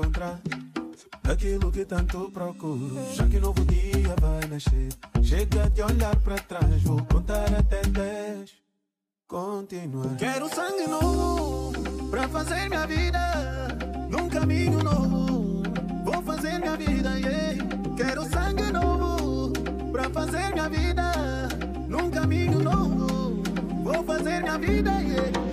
encontrar daquilo que tanto procuro. Já que novo dia vai nascer, chega de olhar para trás, vou contar até 10. Continuar. Quero sangue novo pra fazer minha vida num caminho novo. Vou fazer minha vida, yeah. Quero sangue novo pra fazer minha vida num caminho novo. Vou fazer minha vida, yeah.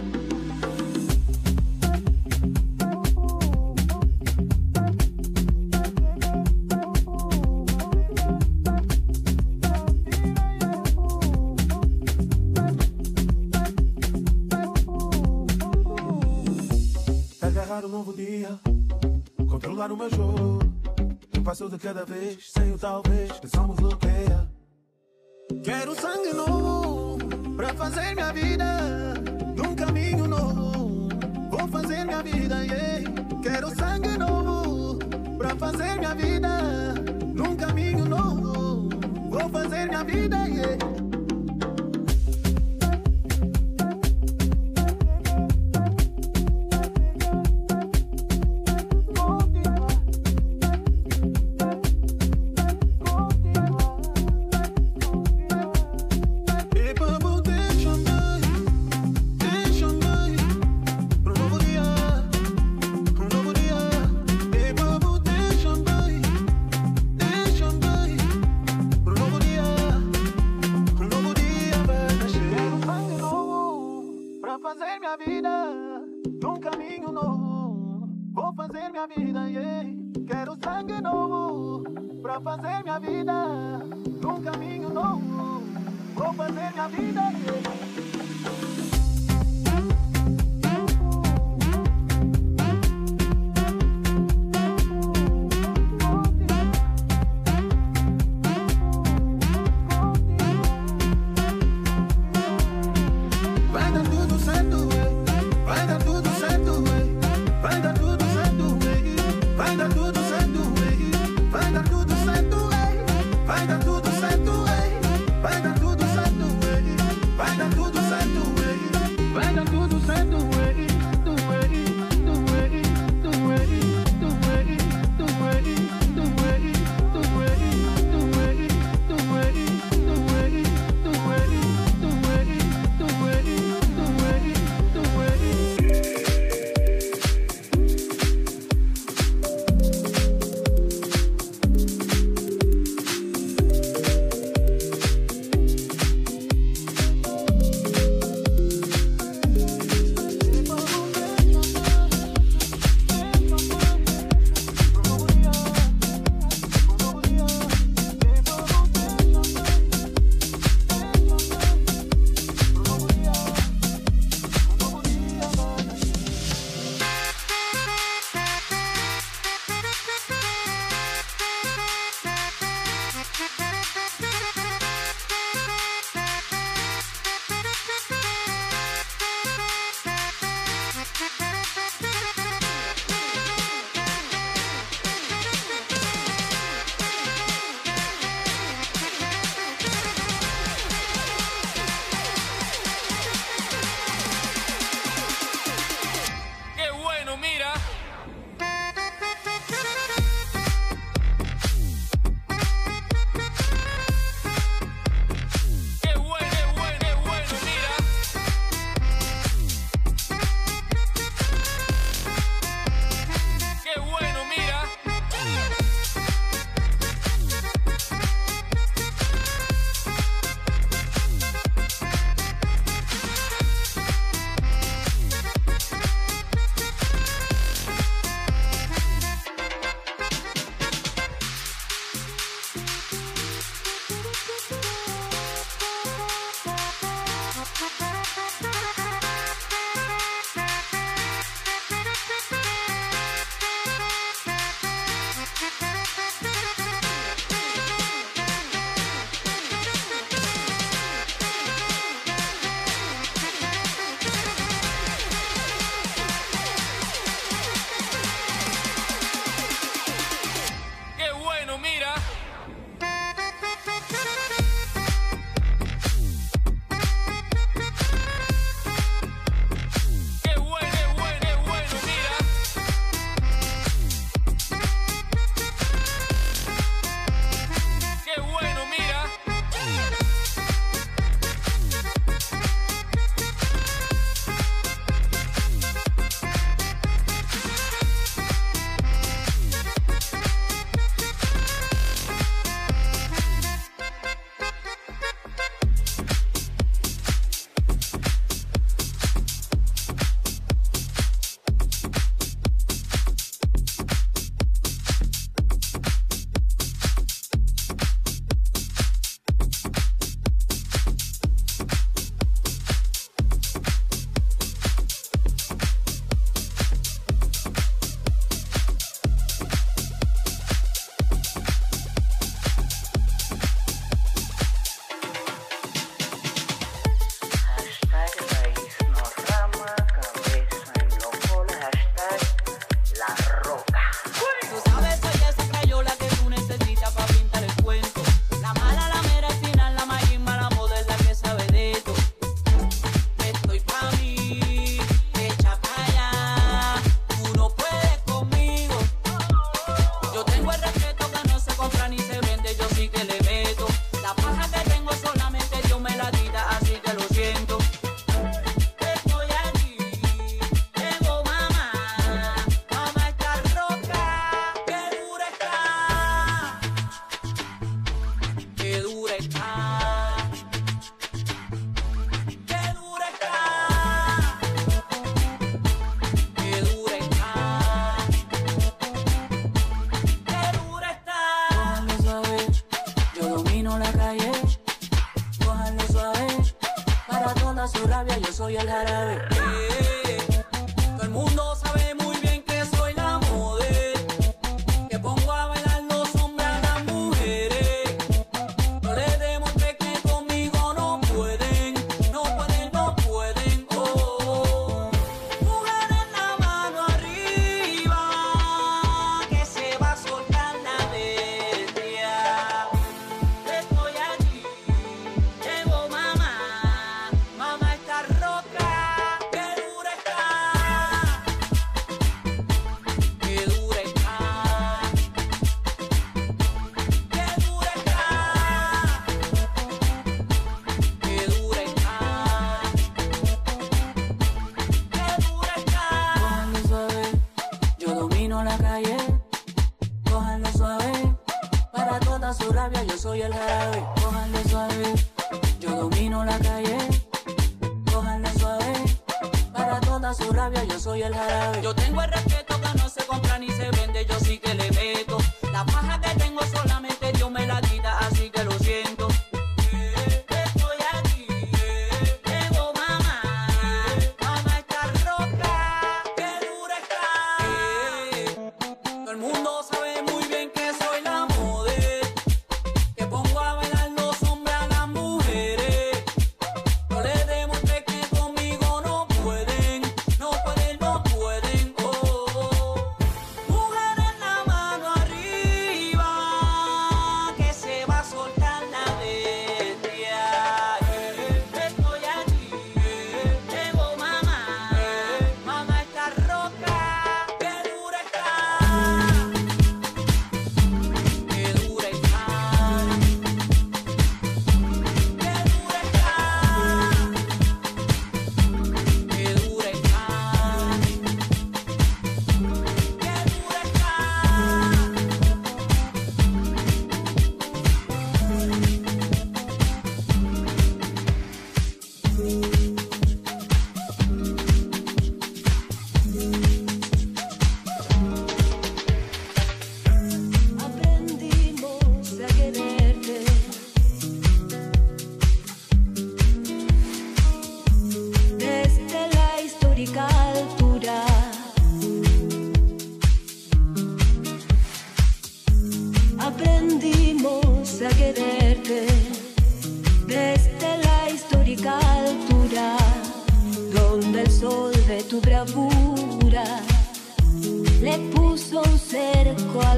vida, yeah.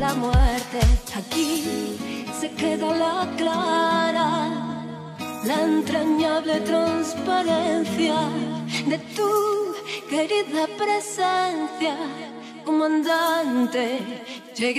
la muerte. Aquí se queda la clara, la entrañable transparencia de tu querida presencia, comandante Che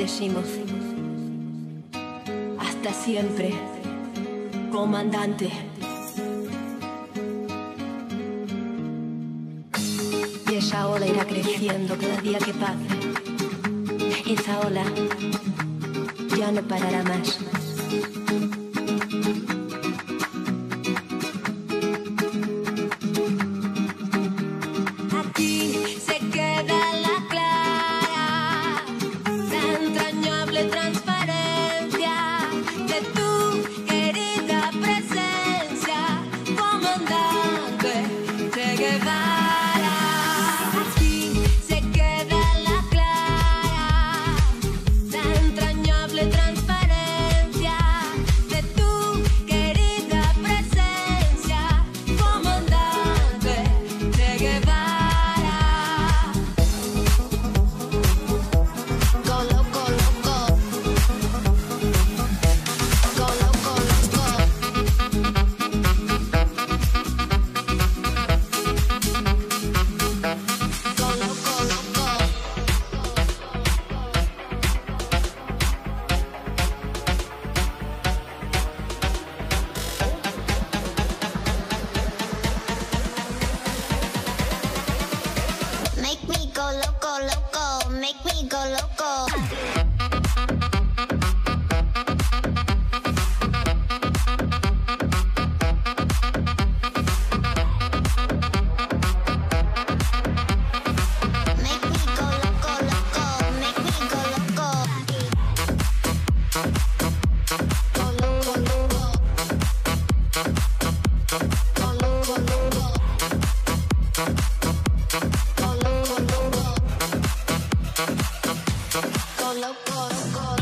decimos, hasta siempre, comandante. Y esa ola irá creciendo cada día que pase. Esa ola ya no parará más. loco, loco.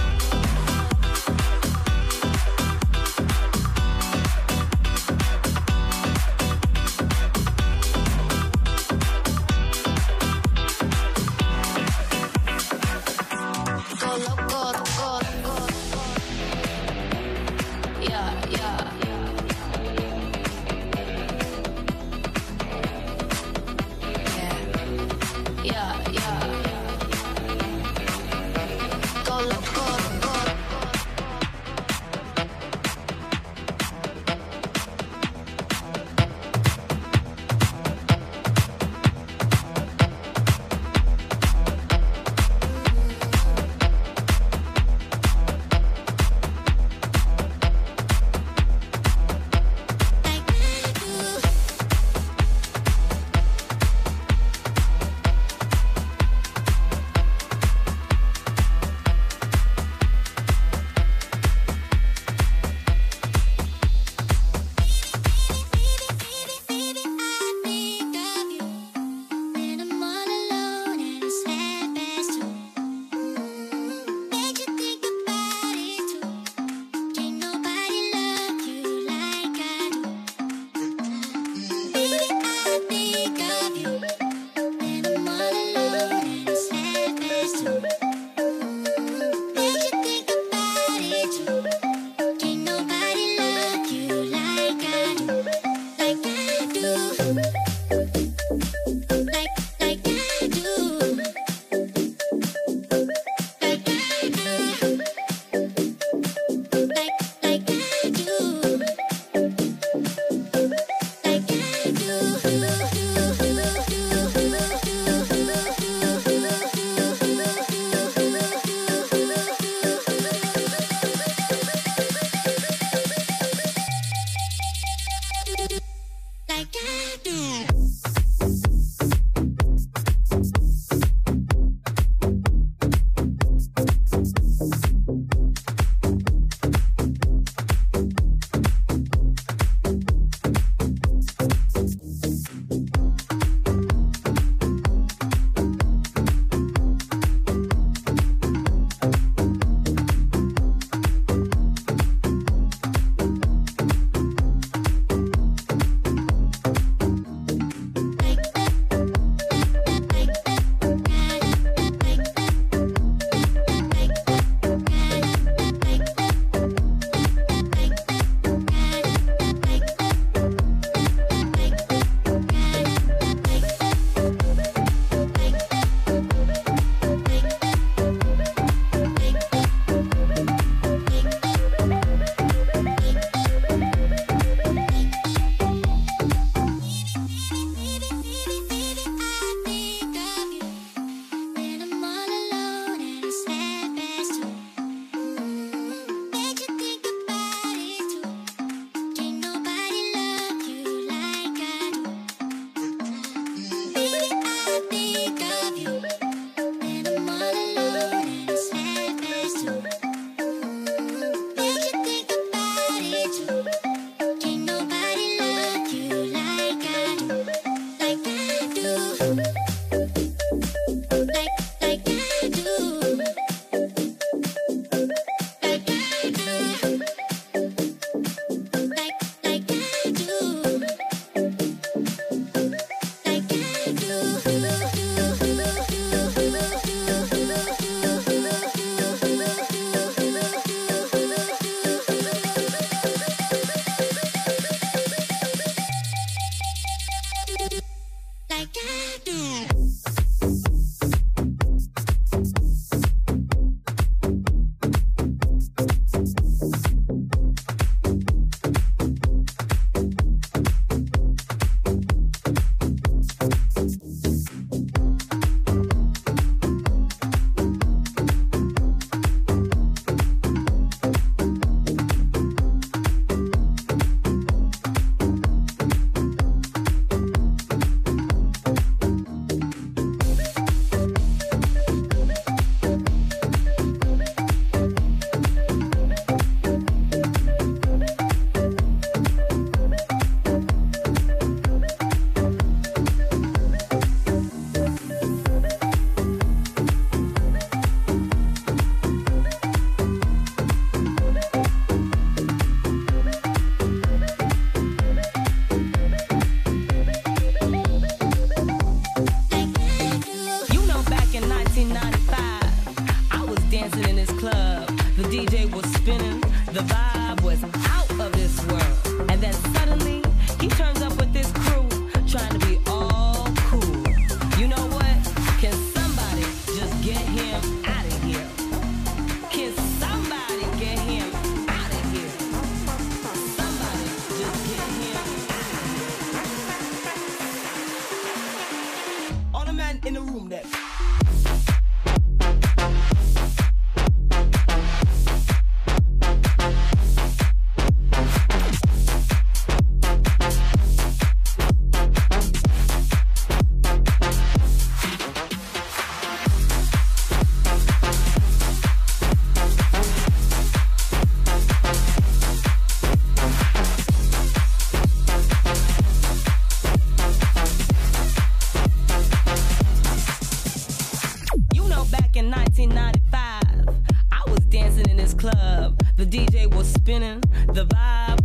The DJ was spinning, the vibe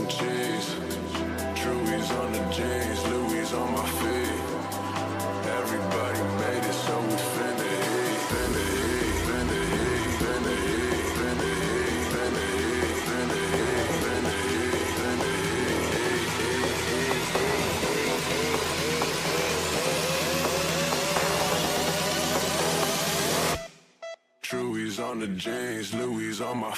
some cheese. Truey's on the jeans, Louis on my feet. Everybody made it, so we finna eat, finna hit, finna hit, finna hit, finna hit, finna hit, finna hit, finna hit, finna hit. Truey's on the jeans, Louis on my